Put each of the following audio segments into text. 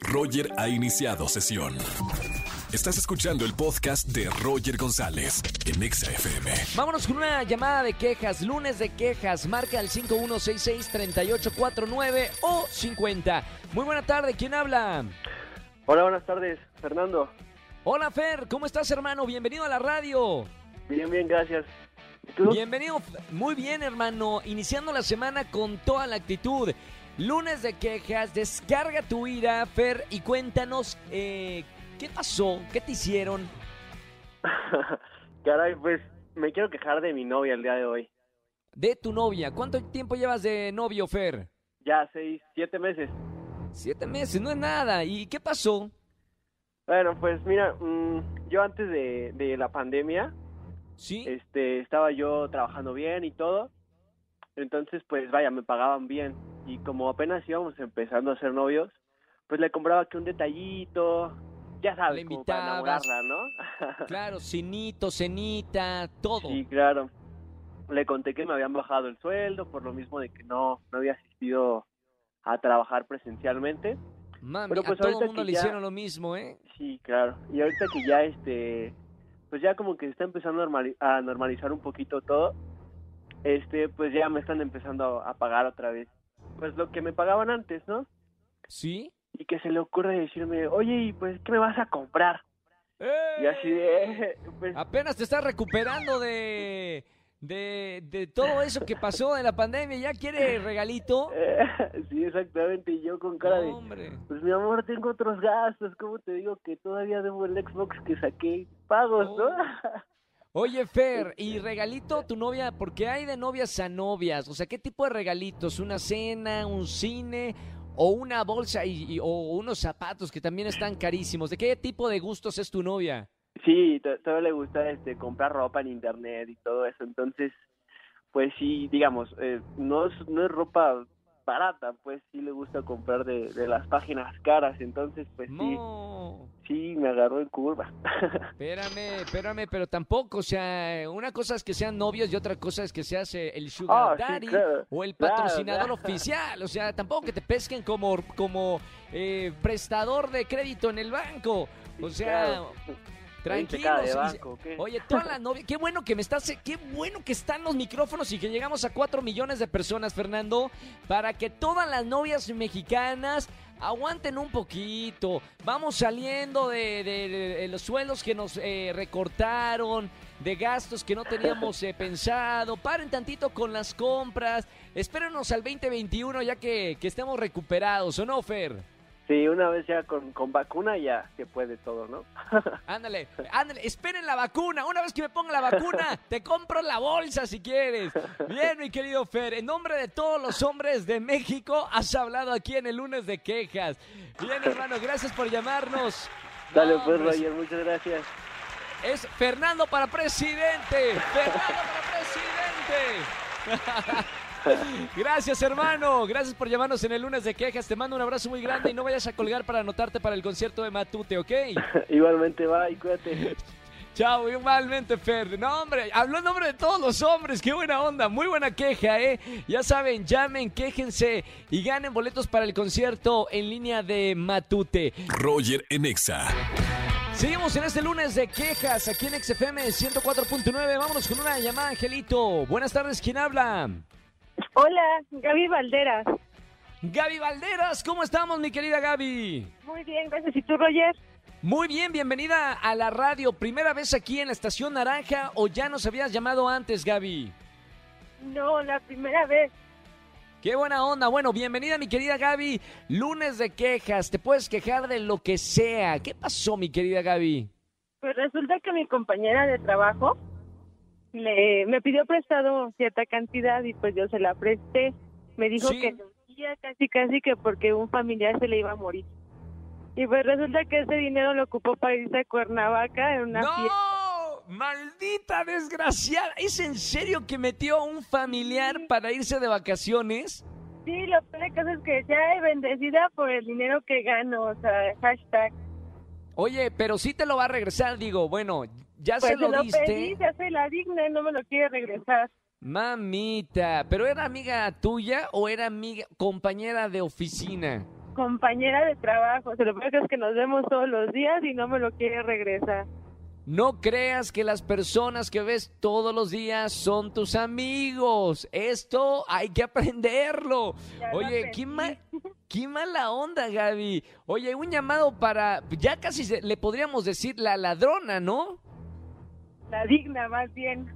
Roger ha iniciado sesión. Estás escuchando el podcast de Roger González en Exa FM. Vámonos con una llamada de quejas, lunes de quejas. Marca al 5166-3849 o 50. Muy buena tarde, ¿quién habla? Hola, buenas tardes, Fernando. Hola Fer, ¿cómo estás hermano? Bienvenido a la radio. Bien, bien, gracias. ¿Y tú? Bienvenido, muy bien hermano, iniciando la semana con toda la actitud. Lunes de quejas, descarga tu ira, Fer, y cuéntanos eh, qué pasó, qué te hicieron. Caray, pues me quiero quejar de mi novia el día de hoy. De tu novia, ¿cuánto tiempo llevas de novio, Fer? Ya seis, siete meses. Siete meses, no es nada. ¿Y qué pasó? Bueno, pues mira, mm, yo antes de, de la pandemia, ¿Sí? este, estaba yo trabajando bien y todo. Entonces, pues vaya, me pagaban bien. Y como apenas íbamos empezando a ser novios, pues le compraba que un detallito, ya sabes, Le como para enamorarla, ¿no? Claro, cinito, cenita, todo. Sí, claro. Le conté que me habían bajado el sueldo por lo mismo de que no, no había asistido a trabajar presencialmente. Mami, Pero pues a todo el mundo le ya- hicieron lo mismo, ¿eh? Sí, claro. Y ahorita que ya este pues ya como que se está empezando a normalizar un poquito todo, este pues ya me están empezando a pagar otra vez. Pues lo que me pagaban antes, ¿no? ¿Sí? Y que se le ocurre decirme, "Oye, ¿y pues qué me vas a comprar?" Y así de pues Apenas te estás recuperando de, de, de todo eso que pasó de la pandemia. ¿Ya quiere regalito? sí, exactamente, y yo con cara de Hombre. Pues mi amor, tengo otros gastos, ¿cómo te digo que todavía debo el Xbox que saqué pagos, ¿no? Oye, Fer, ¿y regalito tu novia? Porque hay de novias a novias. O sea, ¿qué tipo de regalitos? ¿Una cena, un cine o una bolsa y, y- o unos zapatos que también están carísimos? ¿De qué tipo de gustos es tu novia? Sí, to- todavía le gusta este comprar ropa en internet y todo eso, entonces, pues sí, digamos, eh, no es no es ropa barata, pues sí le gusta comprar de, de las páginas caras, entonces, pues sí, No. sí me agarró en curva. Espérame, espérame, pero tampoco, o sea, una cosa es que sean novios y otra cosa es que seas eh, el Ah, sugar sí, daddy claro. o el patrocinador claro. oficial, o sea, tampoco que te pesquen como, como eh, prestador de crédito en el banco, o Sí, sea. Tranquilos. cara de y- banco, ¿qué? Oye, toda la novia, qué bueno que me estás, qué bueno que están los micrófonos y que llegamos a cuatro millones de personas, Fernando, para que todas las novias mexicanas aguanten un poquito. Vamos saliendo de, de- de- de los sueldos que nos eh, recortaron, de gastos que no teníamos eh, pensado. Paren tantito con las compras. Espérenos al 2021 ya que, que estemos recuperados, ¿o no, Fer? Sí, una vez ya con, con vacuna ya se puede todo, ¿no? Ándale, ándale, esperen la vacuna. Una vez que me ponga la vacuna, te compro la bolsa si quieres. Bien, mi querido Fer, en nombre de todos los hombres de México, has hablado aquí en el lunes de quejas. Bien, hermano, gracias por llamarnos. Dale, No, pues, Roger, muchas gracias. Es Fernando para presidente. Fernando para presidente. Gracias, hermano. Gracias por llamarnos en el lunes de quejas. Te mando un abrazo muy grande y no vayas a colgar para anotarte para el concierto de Matute, ¿ok? Igualmente, bye, cuídate. Chao, igualmente, Fer. No, hombre, habló en nombre de todos los hombres. Qué buena onda, muy buena queja, ¿eh? Ya saben, llamen, quéjense y ganen boletos para el concierto en línea de Matute. Roger en Exa. Seguimos en este lunes de quejas aquí en XFM 104.9. Vámonos con una llamada, Angelito. Buenas tardes, ¿quién habla? Hola, Gaby Valderas. Gaby Valderas, ¿cómo estamos, mi querida Gaby? Muy bien, gracias. ¿Y tú, Roger? Muy bien, bienvenida a la radio. ¿Primera vez aquí en la Estación Naranja o ya nos habías llamado antes, Gaby? No, la primera vez. Qué buena onda. Bueno, bienvenida mi querida Gaby. Lunes de quejas. Te puedes quejar de lo que sea. ¿Qué pasó, mi querida Gaby? Pues resulta que mi compañera de trabajo le, me pidió prestado cierta cantidad y pues yo se la presté. Me dijo Sí. que quería casi casi que porque un familiar se le iba a morir. Y pues resulta que ese dinero lo ocupó para irse a Cuernavaca en una fiesta. ¡No! ¡Maldita desgraciada! ¿Es en serio que metió a un familiar para irse de vacaciones? Sí, lo peor de caso es que decía, ay, bendecida por el dinero que gano, o sea, hashtag. Oye, pero sí te lo va a regresar, digo, bueno, ya Pues se lo pedí, diste. se hace la digna y no me lo quiere regresar. Mamita, ¿pero era amiga tuya o era amiga compañera de oficina? compañera de trabajo. Se lo que es que nos vemos todos los días y no me lo quiere regresar. No creas que las personas que ves todos los días son tus amigos. Esto hay que aprenderlo. Ya lo Oye, qué, ma- qué mala onda, Gaby. Oye, un llamado para, ya casi se- le podríamos decir la ladrona, ¿no? La digna, más bien.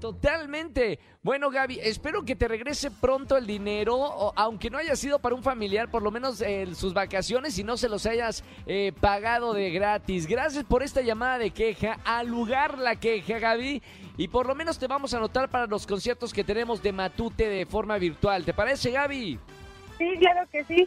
Totalmente. Bueno, Gaby, espero que te regrese pronto el dinero, o- aunque no haya sido para un familiar, por lo menos eh, sus vacaciones y no se los hayas eh, pagado de gratis. Gracias por esta llamada de queja, al lugar la queja, Gaby, y por lo menos te vamos a anotar para los conciertos que tenemos de Matute de forma virtual. ¿Te parece, Gaby? Sí, claro que sí.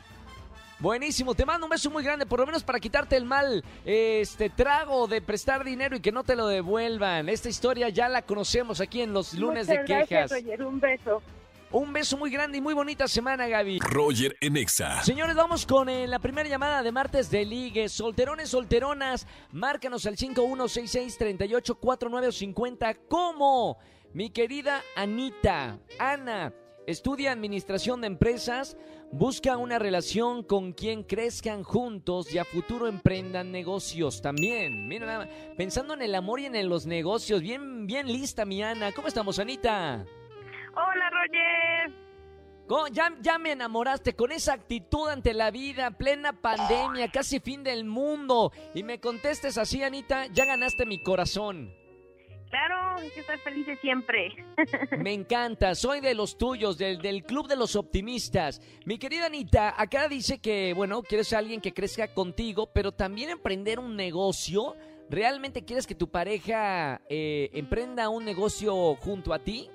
Buenísimo, te mando un beso muy grande, por lo menos para quitarte el mal este trago de prestar dinero y que no te lo devuelvan. Esta historia ya la conocemos aquí en los lunes Muchas de gracias, quejas. Roger. Un beso. Un beso muy grande y muy bonita semana, Gaby. Roger en Exa. Señores, vamos con eh, la primera llamada de martes de ligue. Solterones, solteronas, márcanos al 5166-384950. ¿Cómo? Mi querida Anita, Ana, estudia administración de empresas, busca una relación con quien crezcan juntos y a futuro emprendan negocios también. Mira, nada más, pensando en el amor y en los negocios. Bien, bien lista, mi Ana. ¿Cómo estamos, Anita? Hola, Roger. ¿Cómo? Ya, ya me enamoraste con esa actitud ante la vida, plena pandemia, casi fin del mundo. Y me contestes así, Anita, ya ganaste mi corazón. Claro, hay que estar felices siempre. Me encanta, soy de los tuyos, del, del club de los optimistas. Mi querida Anita, acá dice que, bueno, quieres a alguien que crezca contigo, pero también emprender un negocio. ¿Realmente quieres que tu pareja eh, emprenda un negocio junto a ti?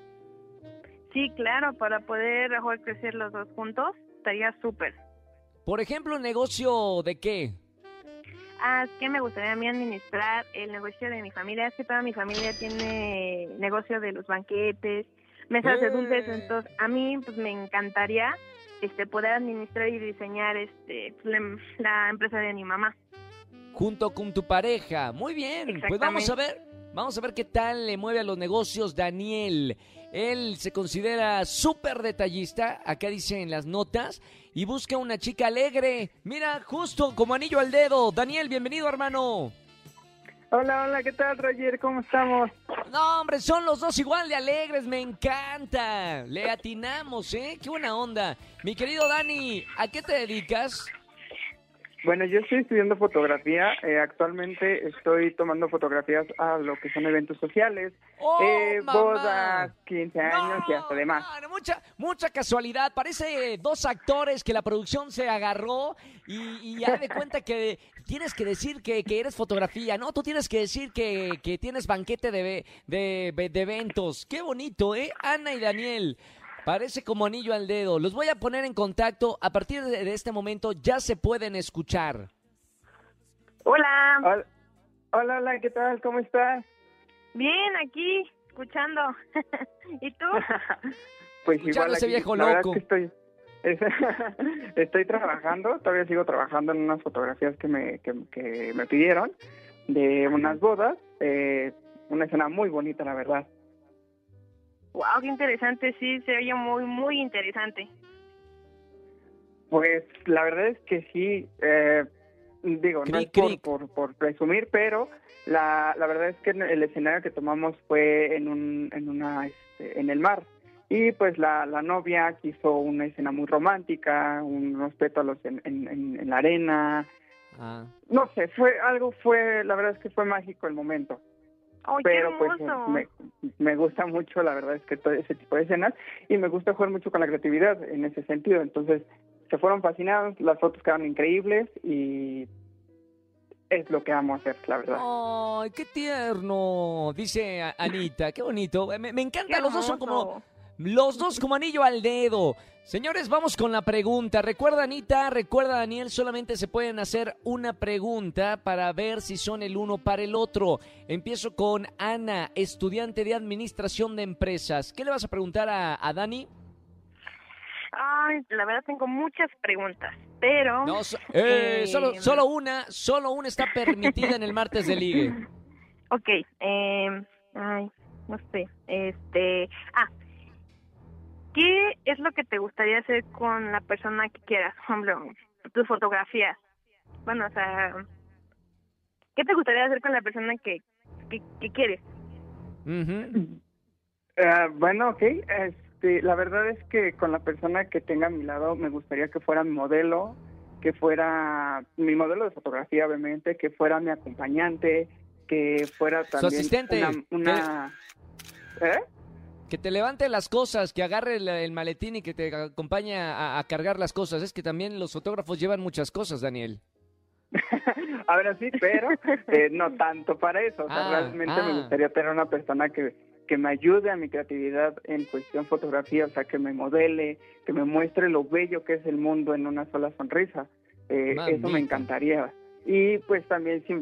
Sí, claro, para poder crecer los dos juntos, estaría súper. Por ejemplo, ¿un negocio de qué? Ah, es que me gustaría a mí administrar el negocio de mi familia. Es que toda mi familia tiene negocio de los banquetes, mesas de dulces, Eh. entonces a mí pues me encantaría este poder administrar y diseñar este la, la empresa de mi mamá. junto con tu pareja. Muy bien, pues vamos a ver, vamos a ver qué tal le mueve a los negocios Daniel. Él se considera súper detallista, acá dice en las notas, y busca una chica alegre. Mira, justo como anillo al dedo. Daniel, bienvenido, hermano. Hola, hola, ¿qué tal, Roger? ¿Cómo estamos? No, hombre, son los dos igual de alegres, me encanta. Le atinamos, ¿eh? Qué buena onda. Mi querido Dani, ¿a qué te dedicas? Bueno, yo estoy estudiando fotografía. eh, actualmente estoy tomando fotografías a lo que son eventos sociales, ¡Oh, eh, bodas, 15 años y hasta demás. Mucha, mucha casualidad. Parece dos actores que la producción se agarró y, y ya de cuenta que tienes que decir que, que eres fotografía, ¿no? Tú tienes que decir que, que tienes banquete de, de, de eventos. Qué bonito, ¿eh? Ana y Daniel. Parece como anillo al dedo. Los voy a poner en contacto. A partir de, este momento ya se pueden escuchar. Hola, Hola, hola, hola, ¿qué tal? ¿Cómo estás? bien aquí escuchando. ¿Y tú? pues igual ese aquí, viejo la verdad loco. es que estoy, estoy trabajando, todavía sigo trabajando en unas fotografías que me, que, que me pidieron de unas bodas, eh, una escena muy bonita, la verdad. Wow, qué interesante, sí, se oye muy muy interesante. Pues la verdad es que sí, eh, digo, no es por, por, por presumir, pero la, la verdad es que el escenario que tomamos fue en un, en una, este, en el mar. Y pues la, la novia quiso una escena muy romántica, unos pétalos en, en, en- en la arena. Ah. No sé, fue algo, fue, la verdad es que fue mágico el momento. ¡Ay, Pero qué pues me, me gusta mucho, la verdad es que todo ese tipo de escenas y me gusta jugar mucho con la creatividad en ese sentido. Entonces, se fueron fascinados, las fotos quedaron increíbles y es lo que amo hacer, la verdad. ¡Ay, qué tierno! Dice Anita, qué bonito. Me, me encanta, Qué los dos son como... Los dos como anillo al dedo. Señores, vamos con la pregunta. Recuerda, Anita, recuerda, Daniel, solamente se pueden hacer una pregunta para ver si son el uno para el otro. Empiezo con Ana, estudiante de Administración de Empresas. ¿Qué le vas a preguntar a, a Dani? Ay, la verdad tengo muchas preguntas, pero... No, so- eh, Eh, solo, solo una, solo una está permitida en el martes de ligue. Ok, eh, ay, no sé, este... Ah, ¿qué es lo que te gustaría hacer con la persona que quieras? Por ejemplo, tus fotografías. Bueno, o sea, ¿qué te gustaría hacer con la persona que, que, que quieres? Ah, bueno, ok. Este, la verdad es que con la persona que tenga a mi lado me gustaría que fuera mi modelo, que fuera mi modelo de fotografía, obviamente, que fuera mi acompañante, que fuera también asistente, una... una- ¿Eh? Que te levante las cosas, que agarre el, el maletín y que te acompañe a, a cargar las cosas. Es que también los fotógrafos llevan muchas cosas, Daniel. Ahora sí, pero eh, no tanto para eso. O sea, Ah, realmente ah. me gustaría tener una persona que, que me ayude a mi creatividad en cuestión fotografía, o sea, que me modele, que me muestre lo bello que es el mundo en una sola sonrisa. Eh, eso me encantaría. Y pues también si,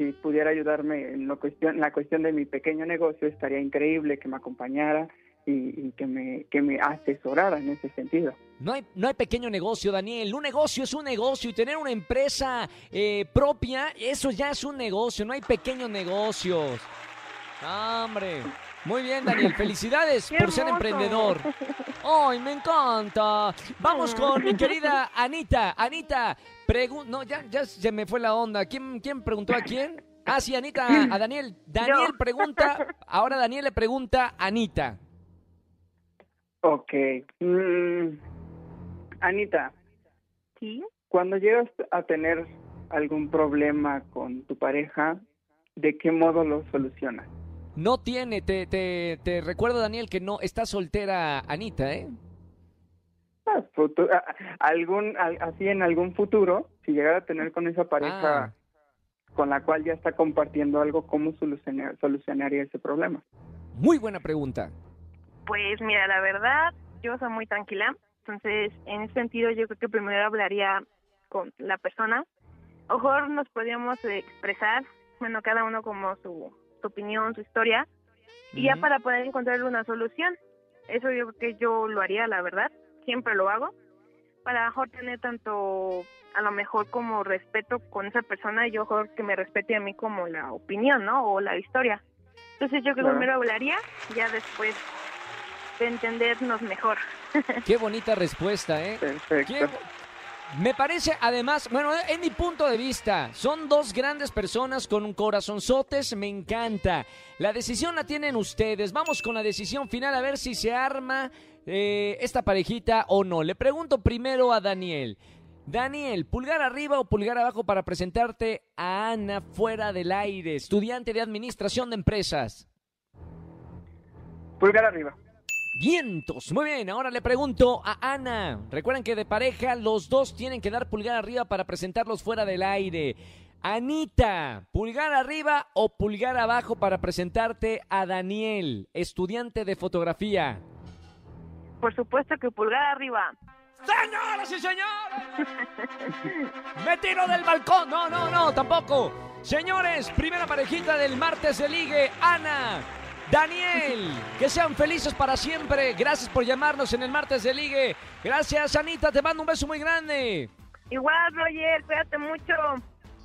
si pudiera ayudarme en, lo cuestión, la cuestión de mi pequeño negocio, estaría increíble que me acompañara y, que, me, que me asesorara en ese sentido. No hay, no hay pequeño negocio, Daniel. Un negocio es un negocio y tener una empresa eh, propia, eso ya es un negocio. No hay pequeños negocios. Hombre. Muy bien, Daniel. Felicidades ¡Qué por ser emprendedor. ¡Ay, me encanta! Vamos con mi querida Anita. Anita, pregun no, ya, ya se me fue la onda. ¿Quién, ¿Quién preguntó a quién? Ah, sí, Anita, a Daniel. Daniel Yo. pregunta, ahora Daniel le pregunta a Anita. Ok. Mm, Anita, Sí. Cuando llegas a tener algún problema con tu pareja, ¿de qué modo lo solucionas? No tiene, te, te, te recuerdo, Daniel, que no está soltera Anita, ¿eh? Ah, ah, algún al- así en algún futuro, si llegara a tener con esa Ah. pareja con la cual ya está compartiendo algo, ¿cómo solucionar, solucionaría ese problema? Muy buena pregunta. Pues mira, la verdad, yo soy muy tranquila. Entonces, en ese sentido, yo creo que primero hablaría con la persona. Mejor nos podríamos eh, expresar, bueno, cada uno como su, su opinión, su historia, y ya para poder encontrar una solución. Eso yo creo que yo lo haría, la verdad. Siempre lo hago. Para mejor tener tanto, a lo mejor como respeto con esa persona, y yo mejor que me respete a mí como la opinión, ¿no? O la historia. Entonces yo creo que primero hablaría, ya después de entendernos mejor. Qué bonita respuesta, ¿eh? Perfecto. Qué- Me parece, además, bueno, en mi punto de vista, son dos grandes personas con un corazonzotes, me encanta. La decisión la tienen ustedes. Vamos con la decisión final a ver si se arma eh, esta parejita o no. Le pregunto primero a Daniel. Daniel, pulgar arriba o pulgar abajo para presentarte a Ana fuera del aire, estudiante de administración de empresas. Pulgar arriba. Vientos. Muy bien, ahora le pregunto a Ana. Recuerden que de pareja los dos tienen que dar pulgar arriba para presentarlos fuera del aire. Anita, pulgar arriba o pulgar abajo para presentarte a Daniel, estudiante de fotografía. Por supuesto que pulgar arriba. ¡Señoras y señores! ¡Me tiro del balcón! No, no, no, tampoco. Señores, primera parejita del martes de ligue, Ana. Daniel, que sean felices para siempre. Gracias por llamarnos en el martes de ligue. Gracias, Anita, te mando un beso muy grande. Igual, Roger, cuídate mucho.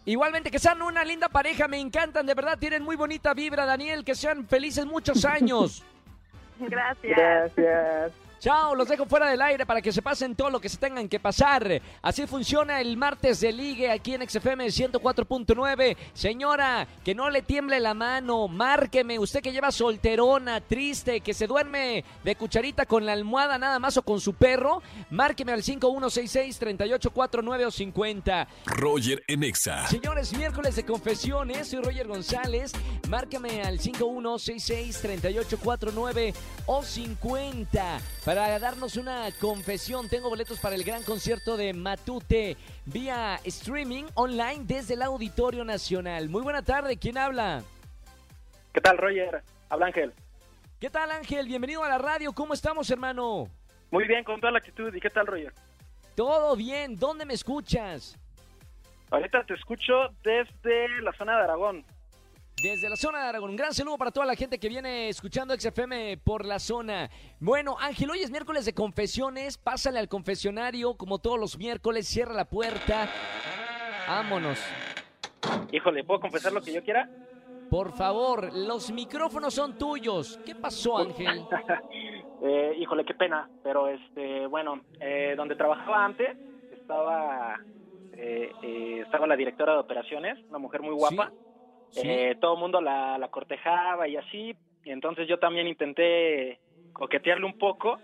Igualmente, que sean una linda pareja, me encantan, de verdad, tienen muy bonita vibra, Daniel, que sean felices muchos años. Gracias. Gracias. Chao, los dejo fuera del aire para que se pasen todo lo que se tengan que pasar. Así funciona el martes de ligue aquí en XFM 104.9. Señora, que no le tiemble la mano, márqueme. Usted que lleva solterona, triste, que se duerme de cucharita con la almohada nada más o con su perro, márqueme al 5166-3849 o 50. Roger en Exa. Señores, miércoles de confesiones, soy Roger González. Márcame al 5166-3849 o 50 para darnos una confesión. Tengo boletos para el gran concierto de Matute vía streaming online desde el Auditorio Nacional. Muy buena tarde, ¿quién habla? ¿Qué tal, Roger? Habla Ángel. ¿Qué tal, Ángel? Bienvenido a la radio. ¿Cómo estamos, hermano? Muy bien, con toda la actitud. ¿Y qué tal, Roger? Todo bien. ¿Dónde me escuchas? Ahorita te escucho desde la zona de Aragón. Desde la zona de Aragón, un gran saludo para toda la gente que viene escuchando XFM por la zona. Bueno, Ángel, hoy es miércoles de confesiones. Pásale al confesionario como todos los miércoles. Cierra la puerta. Vámonos. Híjole, ¿puedo confesar lo que yo quiera? Por favor, los micrófonos son tuyos. ¿Qué pasó, Ángel? Eh, híjole, qué pena, pero este, bueno, eh, donde trabajaba antes estaba eh, eh, estaba la directora de operaciones, una mujer muy guapa. Sí. Eh, todo el mundo la, la cortejaba y así, y entonces yo también intenté coquetearle un poco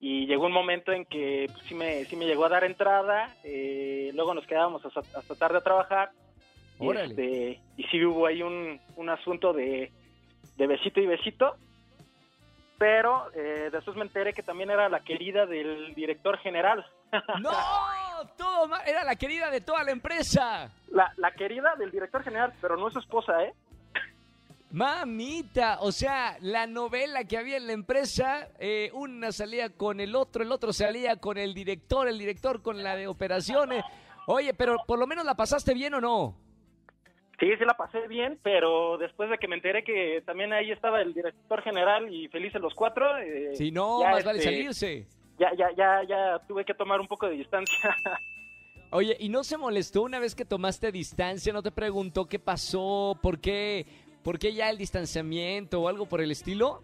y llegó un momento en que pues, sí, me, sí me llegó a dar entrada, eh, luego nos quedábamos hasta, hasta tarde a trabajar y, este, y sí hubo ahí un, un asunto de, de besito y besito, pero eh, después me enteré que también era la querida del director general. ¡No! Todo Era la querida de toda la empresa. La, la querida del director general, pero no es su esposa, ¿eh? Mamita, o sea, la novela que había en la empresa, eh, una salía con el otro, el otro salía con el director, el director con la de operaciones. Oye, pero por lo menos la pasaste bien o no? Sí, sí la pasé bien, pero después de que me enteré que también ahí estaba el director general y felices los cuatro, eh, Si no, más vale este, salirse. Ya, ya, ya, ya tuve que tomar un poco de distancia. Oye, ¿y no se molestó una vez que tomaste distancia? ¿No te preguntó qué pasó? ¿Por qué? ¿Por qué ya el distanciamiento o algo por el estilo?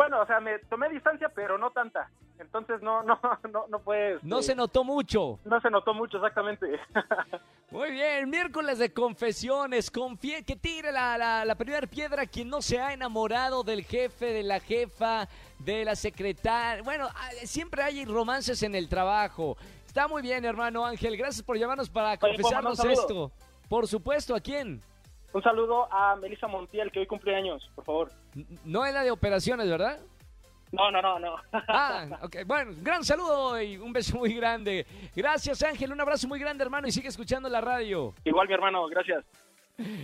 bueno, o sea, me tomé distancia, pero no tanta. Entonces no, no, no, no este, No se notó mucho. no se notó mucho exactamente. Muy bien, miércoles de confesiones. Confie que tire la, la, la primera piedra quien no se ha enamorado del jefe, de la jefa, de la secretaria. Bueno, ah, siempre hay romances en el trabajo. Está muy bien, hermano Ángel. Gracias por llamarnos para Oye, ¿puedo confesarnos esto. Por supuesto, ¿a quién? un saludo a Melissa Montiel, que hoy cumple años, por favor. No es la de operaciones, ¿verdad? No, no, no, no. Ah, ok. Bueno, gran saludo y un beso muy grande. Gracias, Ángel. Un abrazo muy grande, hermano, y sigue escuchando la radio. Igual mi hermano, gracias.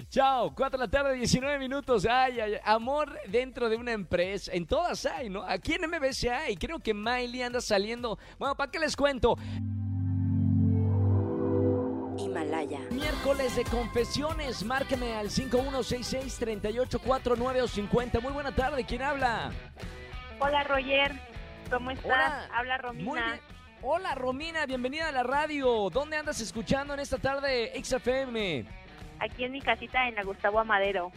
Chao, 4 de la tarde, 19 minutos. Ay, ay, ay. amor dentro de una empresa. En todas hay, ¿no? Aquí en MBC hay. Creo que Miley anda saliendo. Bueno, ¿para qué les cuento? Himalaya. Miércoles de confesiones. Márqueme al 5166-3849 o 50. Muy buena tarde. ¿Quién habla? Hola Roger, ¿cómo estás? Hola. Habla Muy Romina. bien. Hola, Romina. Bienvenida a la radio. ¿Dónde andas escuchando en esta tarde XFM? Aquí en mi casita en la Gustavo Amadero.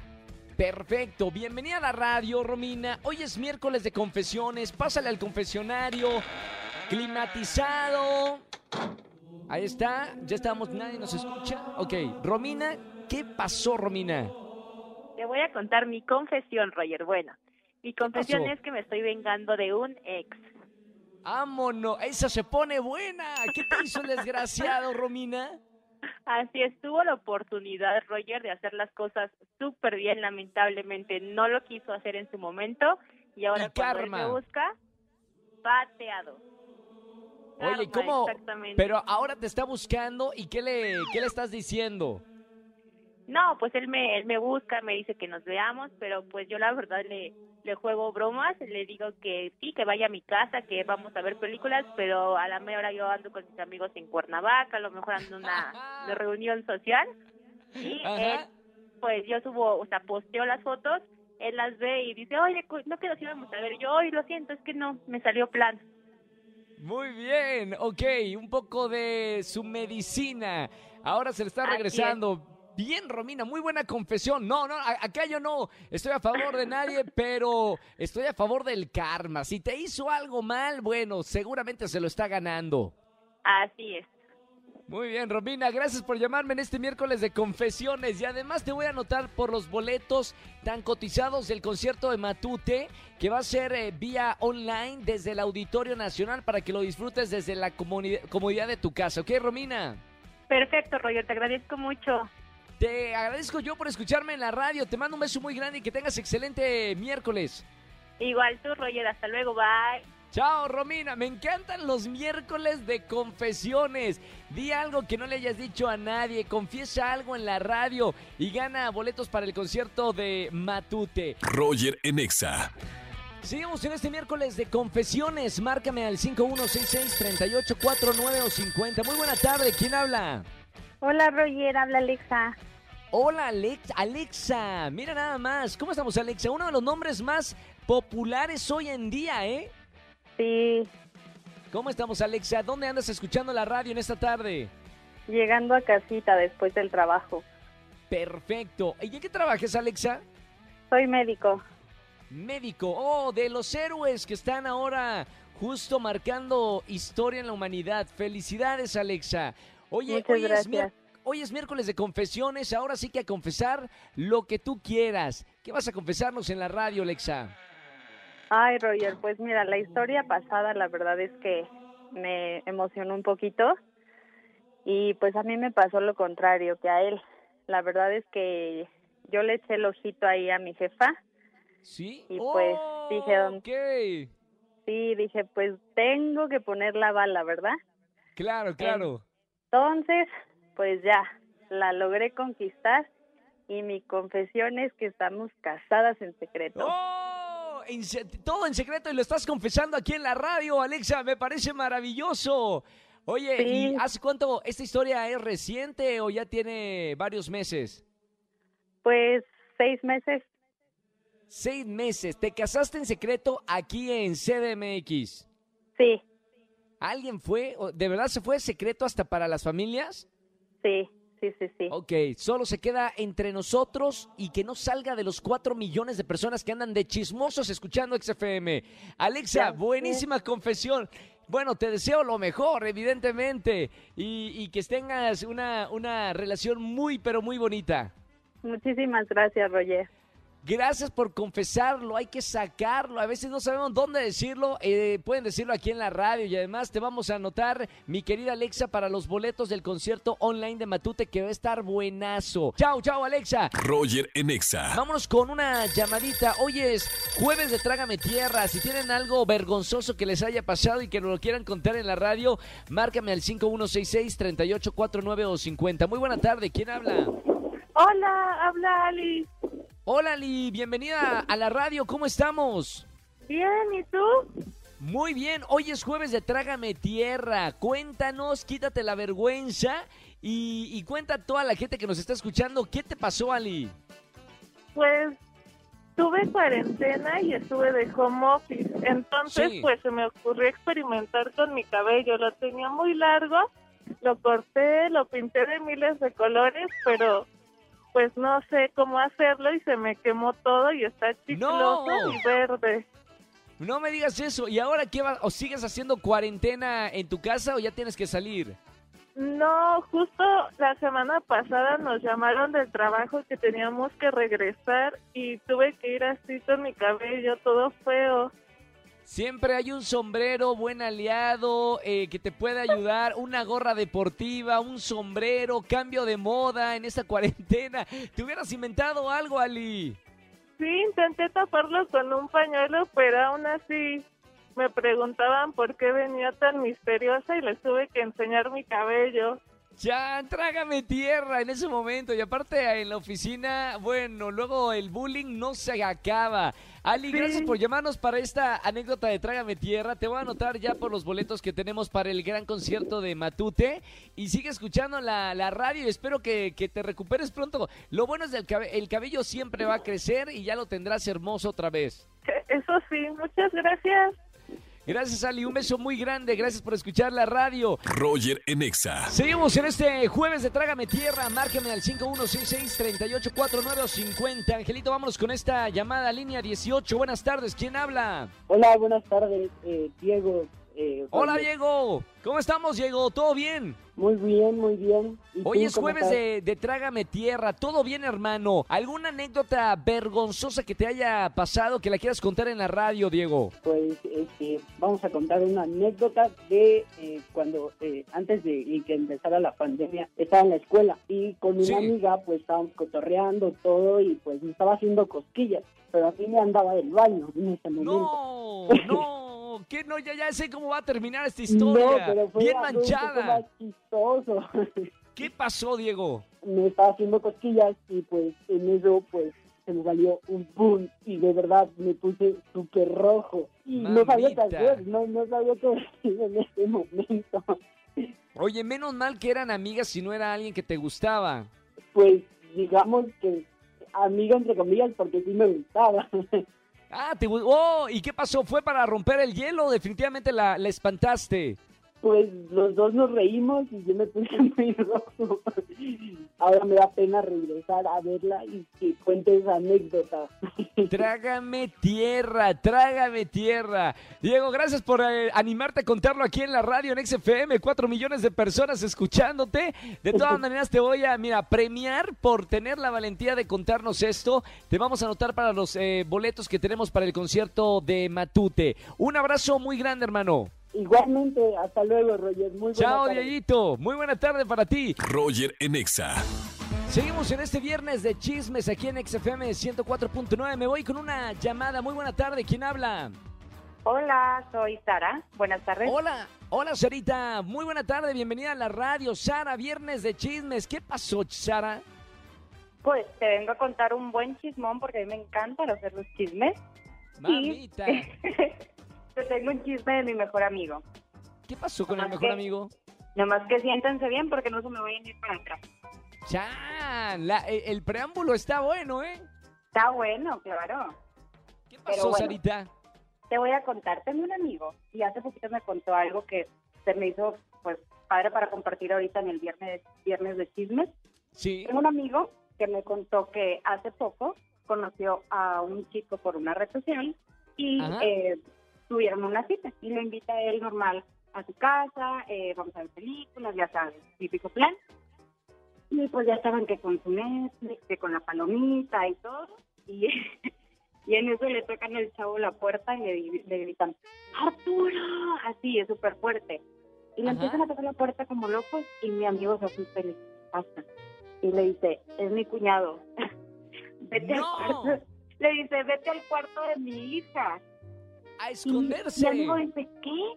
Perfecto, bienvenida a la radio, Romina. Hoy es miércoles de confesiones, pásale al confesionario, climatizado. Ahí está, ya estamos, nadie nos escucha. Ok, Romina, ¿qué pasó, Romina? Te voy a contar mi confesión, Roger. Bueno, mi confesión es que me estoy vengando de un ex. Vámonos, esa se pone buena. ¿Qué te hizo el desgraciado, Romina? Así es, tuvo la oportunidad, Roger, de hacer las cosas súper bien. Lamentablemente no lo quiso hacer en su momento y ahora Y cuando él me busca, pateado. Oye, Karma, ¿cómo? Pero ahora te está buscando y ¿qué le, qué le estás diciendo? No, pues él me, él me busca, me dice que nos veamos, pero pues yo la verdad le, le juego bromas, le digo que sí, que vaya a mi casa, que vamos a ver películas, pero a la media hora yo ando con mis amigos en Cuernavaca, a lo mejor ando en una reunión social, y él, pues yo subo, o sea, posteo las fotos, él las ve y dice, oye, no que nos íbamos a ver, yo, hoy lo siento, es que no, me salió plan. Muy bien, ok, un poco de su medicina. Ahora se le está Así regresando. Bien, Romina, muy buena confesión. No, no, acá yo no estoy a favor de nadie, pero estoy a favor del karma. Si te hizo algo mal, bueno, seguramente se lo está ganando. Así es. Muy bien, Romina, gracias por llamarme en este miércoles de confesiones y además te voy a anotar por los boletos tan cotizados del concierto de Matute que va a ser eh, vía online desde el Auditorio Nacional para que lo disfrutes desde la comodidad de tu casa, ¿ok, Romina? Perfecto, Roger, te agradezco mucho. Te agradezco yo por escucharme en la radio, te mando un beso muy grande y que tengas excelente miércoles. Igual tú, Roger, hasta luego, bye. Chao, Romina. Me encantan los miércoles de confesiones. Di algo que no le hayas dicho a nadie. Confiesa algo en la radio y gana boletos para el concierto de Matute. Roger en Exa. Seguimos en este miércoles de confesiones. Márcame al 5166-3849 o 50. Muy buena tarde. ¿Quién habla? Hola Roger, habla Alexa. Hola, Alex Alexa. Mira nada más. ¿Cómo estamos, Alexa? Uno de los nombres más populares hoy en día, ¿eh? Sí, ¿Cómo estamos, Alexa? ¿Dónde andas escuchando la radio en esta tarde? llegando a casita después del trabajo. Perfecto. ¿Y en qué trabajas, Alexa? Soy médico. médico. Oh, de los héroes que están ahora justo marcando historia en la humanidad. Felicidades, Alexa. Oye, hoy es, hoy es miércoles de confesiones. Ahora sí que a confesar lo que tú quieras. ¿Qué vas a confesarnos en la radio, Alexa? Ay, Roger, pues mira, la historia pasada la verdad es que me emocionó un poquito y pues a mí me pasó lo contrario que a él. La verdad es que yo le eché el ojito ahí a mi jefa. ¿Sí? Y pues dije, Ok. sí, dije, pues tengo que poner la bala, ¿verdad? Claro, claro. Entonces, pues ya, la logré conquistar y mi confesión es que estamos casadas en secreto. ¡Oh! En se- todo en secreto y lo estás confesando aquí en la radio, Alexa. Me parece maravilloso. Oye, ¿y hace cuánto esta historia es reciente o ya tiene varios meses? Pues seis meses, Seis meses. ¿Te casaste en secreto aquí en CDMX? sí, ¿Alguien fue? ¿O ¿De verdad se fue secreto hasta para las familias? sí, sí, sí, sí. Ok, solo se queda entre nosotros y que no salga de los cuatro millones de personas que andan de chismosos escuchando XFM. Alexa, buenísima confesión. Bueno, te deseo lo mejor, evidentemente, y, y que tengas una, una relación muy, pero muy bonita. Muchísimas gracias, Roger. Gracias por confesarlo, hay que sacarlo. A veces no sabemos dónde decirlo. eh, pueden decirlo aquí en la radio y además te vamos a anotar, mi querida Alexa, para los boletos del concierto online de Matute que va a estar buenazo. Chao, chao, Alexa. Roger en Exa. Vámonos con una llamadita. Hoy es jueves de Trágame Tierra. Si tienen algo vergonzoso que les haya pasado y que nos lo quieran contar en la radio, márcame al 5166-3849 o 50. Muy buena tarde. ¿Quién habla? Hola, habla Ali. Hola, Li. Bienvenida a la radio. ¿Cómo estamos? Bien, ¿y tú? Muy bien. Hoy es jueves de Trágame Tierra. Cuéntanos, quítate la vergüenza y, y cuenta a toda la gente que nos está escuchando qué te pasó, Ali. Pues tuve cuarentena y estuve de home office. Entonces, Sí. pues se me ocurrió experimentar con mi cabello. Lo tenía muy largo, lo corté, lo pinté de miles de colores, pero pues no sé cómo hacerlo y se me quemó todo y está chicloso ¡No! y verde. No me digas eso. ¿Y ahora qué vas? ¿O sigues haciendo cuarentena en tu casa o ya tienes que salir? No, justo la semana pasada nos llamaron del trabajo que teníamos que regresar y tuve que ir así con mi cabello todo feo. Siempre hay un sombrero buen aliado eh, que te puede ayudar, una gorra deportiva, un sombrero, cambio de moda en esta cuarentena. ¿Te hubieras inventado algo, Ali? Sí, intenté taparlo con un pañuelo, pero aún así me preguntaban por qué venía tan misteriosa y les tuve que enseñar mi cabello. Ya, trágame tierra en ese momento. Y aparte en la oficina, bueno, luego el bullying no se acaba. Ali, Sí. gracias por llamarnos para esta anécdota de Trágame Tierra. Te voy a anotar ya por los boletos que tenemos para el gran concierto de Matute. Y sigue escuchando la, la radio y espero que, que te recuperes pronto. Lo bueno es que el, cabe- el cabello siempre va a crecer y ya lo tendrás hermoso otra vez. Eso sí, muchas gracias. Gracias, Ali. Un beso muy grande. Gracias por escuchar la radio. Roger en Exa. Seguimos en este jueves de Trágame Tierra. Márqueme al 5166-3849-50. Angelito, vámonos con esta llamada línea 18. Buenas tardes. ¿Quién habla? Hola, buenas tardes, eh, Diego. Eh, Hola. Diego. ¿Cómo estamos, Diego? ¿Todo bien? Muy bien, muy bien. ¿Y Hoy es jueves de, de Trágame Tierra. ¿Todo bien, hermano? ¿Alguna anécdota vergonzosa que te haya pasado que la quieras contar en la radio, Diego? Pues este, vamos a contar una anécdota de eh, cuando, eh, antes de y que empezara la pandemia, estaba en la escuela y con una Sí. amiga pues estábamos cotorreando todo y pues me estaba haciendo cosquillas, pero a mí me andaba del baño en ese momento. No, no. ¿Qué no? Ya, ya sé cómo va a terminar esta historia. No, pero fue bien manchada. chistoso. ¿Qué pasó, Diego? me estaba haciendo cosquillas y pues en eso pues se me salió un boom y de verdad me puse súper rojo y no sabía qué hacer, no, no sabía qué decir en ese momento. Oye, menos mal que eran amigas si no era alguien que te gustaba. Pues digamos que amiga entre comillas porque sí me gustaba. Ah, te Oh, ¿y qué pasó? ¿Fue para romper el hielo definitivamente la, la espantaste? Pues los dos nos reímos y yo me puse muy rojo. ahora me da pena regresar a verla y que cuente esa anécdota. Trágame tierra, trágame tierra. Diego, gracias por eh, animarte a contarlo aquí en la radio en XFM. Cuatro millones de personas escuchándote. De todas maneras, te voy a, mira, premiar por tener la valentía de contarnos esto. Te vamos a anotar para los eh, boletos que tenemos para el concierto de Matute. Un abrazo muy grande, hermano. Igualmente, hasta luego, Roger. Muy Chao. Dieguito. Muy buena tarde para ti. Roger en Exa. Seguimos en este viernes de chismes aquí en XFM 104.9. Me voy con una llamada. Muy buena tarde. ¿Quién habla? Hola, soy Sara. Buenas tardes. Hola, hola Sarita. Muy buena tarde. Bienvenida a la radio. Sara, viernes de chismes. ¿Qué pasó, Sara? Pues te vengo a contar un buen chismón porque a mí me encantan hacer los chismes. Mamita. te tengo un chisme de mi mejor amigo. ¿Qué pasó con el mejor que- amigo? Nomás que siéntense bien porque no se me vayan a ir para atrás. Chan, la- el, preámbulo está bueno, ¿eh? Está bueno, claro. ¿Qué pasó, Sarita? Te voy a contar. Tengo un amigo y hace poquito me contó algo que se me hizo pues padre para compartir ahorita en el viernes, viernes de chismes. Sí. Tengo un amigo que me contó que hace poco conoció a un chico por una red social y eh, tuvieron una cita y lo invita a él normal a su casa, eh, vamos a ver películas, ya sabes, típico plan. Y pues ya estaban que con su Netflix, que con la palomita y todo. Y, y en eso le tocan al chavo la puerta y le, le gritan, ¡Arturo! Así, es súper fuerte. Y le Ajá. empiezan a tocar la puerta como locos y mi amigo se asusta y le "Basta". Y le dice, es mi cuñado. vete ¡No! al cuarto. Le dice, vete al cuarto de mi hija. A Y esconderse. mi amigo dice, ¿qué?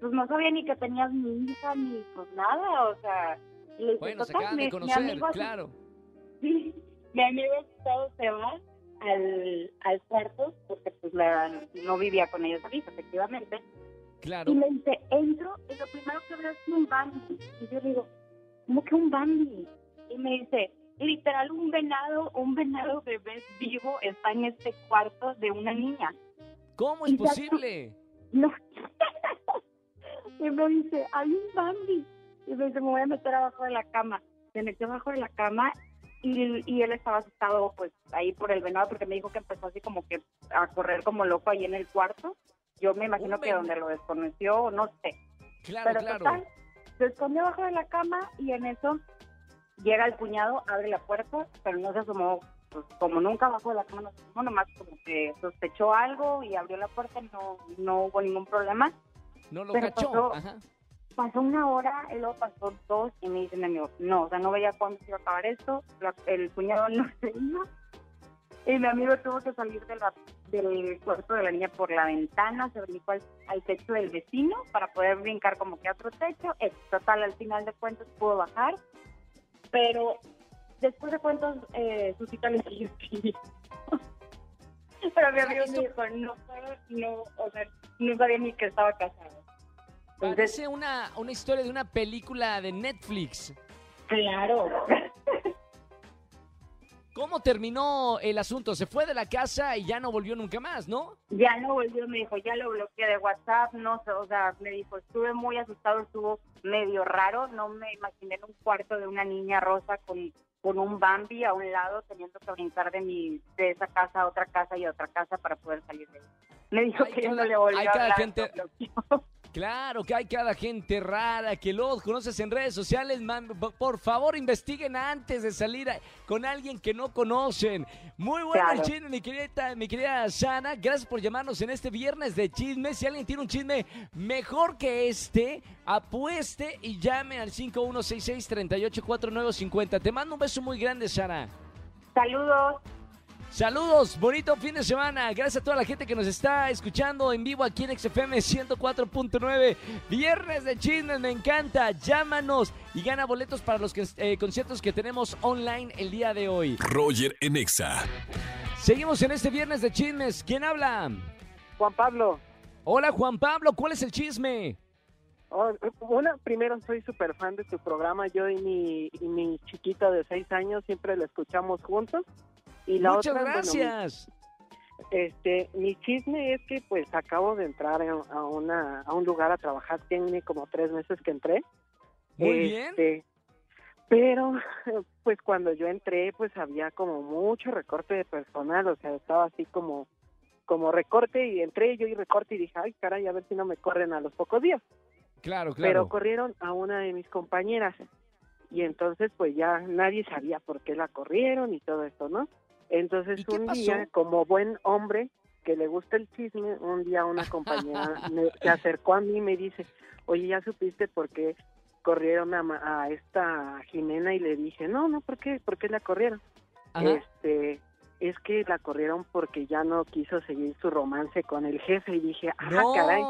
Pues no sabía ni que tenías mi hija ni pues nada, o sea. y le Bueno, se "Total, acaban mi- de mi conocer, amigo así- claro. Sí, mi amigo asustado se va al, al cuarto, porque pues la, no vivía con ellos ahí, efectivamente. Claro. Y me dice, entro y lo primero que veo es un Bambi. Y yo le digo, ¿cómo que un Bambi? Y me dice, literal un venado, un venado bebé vivo está en este cuarto de una niña. ¿Cómo es Y ya- posible? No. y me dice, hay un Bambi. Y me dice, me voy a meter abajo de la cama. Se metió abajo de la cama y, y él estaba asustado pues ahí por el venado porque me dijo que empezó así como que a correr como loco ahí en el cuarto. Yo me imagino que donde lo desconoció, no sé. Claro, Pero claro. total, se escondió abajo de la cama y en eso llega el cuñado, abre la puerta, pero no se asomó, pues, como nunca abajo de la cama, no nomás como que sospechó algo y abrió la puerta, no, no hubo ningún problema. No lo Pero cachó. pasó- Ajá. Pasó una hora, y luego pasó dos y me dice mi amigo, no, o sea, no veía cuándo se iba a acabar esto, la- el cuñado no se iba. Y mi amigo tuvo que salir de la- del cuarto de la niña por la ventana, se brincó al, al techo del vecino para poder brincar como que a otro techo. Eh, total, al final de cuentas pudo bajar, pero después de cuentas eh, su cita le siguió escribiendo. Pero mi amigo me dijo, no, no, o sea, no sabía ni que estaba casado. Parece una, una historia de una película de Netflix. Claro. ¿Cómo terminó el asunto? Se fue de la casa y ya no volvió nunca más, ¿no? Ya no volvió, me dijo, ya lo bloqueé de WhatsApp, no sé, o sea, me dijo, estuve muy asustado, estuvo medio raro, no me imaginé en un cuarto de una niña rosa con, con un Bambi a un lado, teniendo que brincar de mi, de esa casa a otra casa y a otra casa para poder salir de ahí. Me dijo Hay que ya no le volvió hay a hablar, gente-. Claro que hay cada gente rara que luego conoces en redes sociales. man, por favor, investiguen antes de salir a- con alguien que no conocen. Muy bueno el chisme, mi querida, mi querida Sana. Gracias por llamarnos en este viernes de chismes. Si alguien tiene un chisme mejor que este, apueste y llame al 5166-384950. Te mando un beso muy grande, Sara. Saludos. Saludos, bonito fin de semana. Gracias a toda la gente que nos está escuchando en vivo aquí en XFM 104.9. Viernes de chismes, me encanta. Llámanos y gana boletos para los que- eh, conciertos que tenemos online el día de hoy. Roger en Exa. Seguimos en este viernes de chismes. ¿Quién habla? Juan Pablo. Hola, Juan Pablo. ¿Cuál es el chisme? Oh, una, primero soy súper fan de tu programa. Yo y mi, y mi chiquita de seis años siempre lo escuchamos juntos. Y la Muchas otra, bueno, gracias. este, mi chisme es que pues acabo de entrar a, a una, a un lugar a trabajar. Tiene como tres meses que entré. Muy bien. Este, Pero, pues cuando yo entré, pues había como mucho recorte de personal, o sea, estaba así como como recorte y entré yo y recorte y dije, ay, caray, a ver si no me corren a los pocos días. Claro, claro. Pero corrieron a una de mis compañeras y entonces pues ya nadie sabía por qué la corrieron y todo esto, ¿no? Entonces un día, como buen hombre que le gusta el chisme, un día una compañera me, se acercó a mí y me dice, oye, ¿ya supiste por qué corrieron a, a esta Jimena? Y le dije, no, no, ¿por qué? ¿Por qué la corrieron? Este, es que la corrieron porque ya no quiso seguir su romance con el jefe y dije, ah, caray.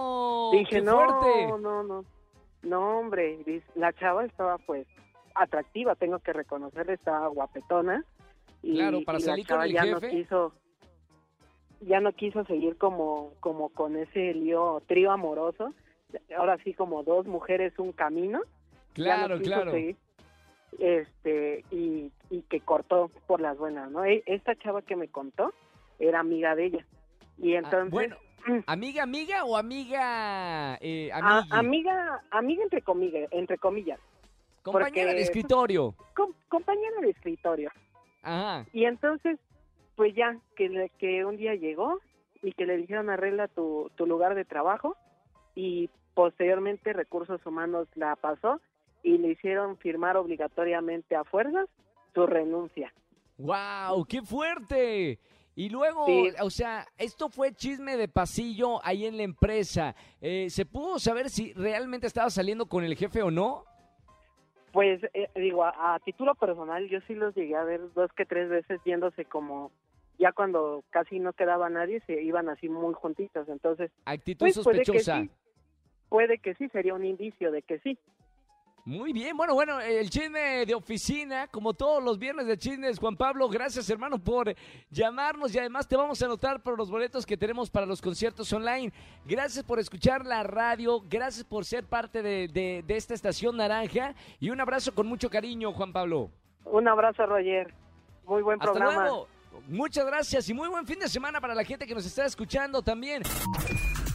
Dije, no, no, no, no, hombre, la chava estaba pues atractiva, tengo que reconocerle, estaba guapetona. Y, claro, para salir con el ya jefe. No quiso, ya no quiso seguir como, como con ese lío, trío amoroso. Ahora sí, como dos mujeres, un camino. Claro, claro este y, y que cortó por las buenas, ¿no? E, esta chava que me contó era amiga de ella. Y Ah, entonces... bueno, ¿amiga, amiga o amiga, eh, a- amigui? amiga, amiga entre comillas, entre comillas. Compañera de escritorio. Com- compañera de escritorio. Ajá. Y entonces, pues ya, que, un día llegó y que le dijeron arregla tu, tu lugar de trabajo y posteriormente Recursos Humanos la pasó y le hicieron firmar obligatoriamente a fuerzas su renuncia. ¡Wow! ¡Qué fuerte! Y luego, Sí. o sea, esto fue chisme de pasillo ahí en la empresa. Eh, ¿Se pudo saber si realmente estaba saliendo con el jefe o no? Pues eh, digo, a, a título personal yo sí los llegué a ver dos que tres veces viéndose como ya cuando casi no quedaba nadie se iban así muy juntitos, entonces Actitud pues, puede que sospechosa. sí, puede que sí, sería un indicio de que sí. Muy bien, bueno, bueno, el chisme de oficina, como todos los viernes de chismes, Juan Pablo, gracias hermano por llamarnos y además te vamos a anotar por los boletos que tenemos para los conciertos online. Gracias por escuchar la radio, gracias por ser parte de, de- de esta estación naranja y un abrazo con mucho cariño, Juan Pablo. Un abrazo, Roger. Muy buen Hasta programa. luego. Muchas gracias y muy buen fin de semana para la gente que nos está escuchando también.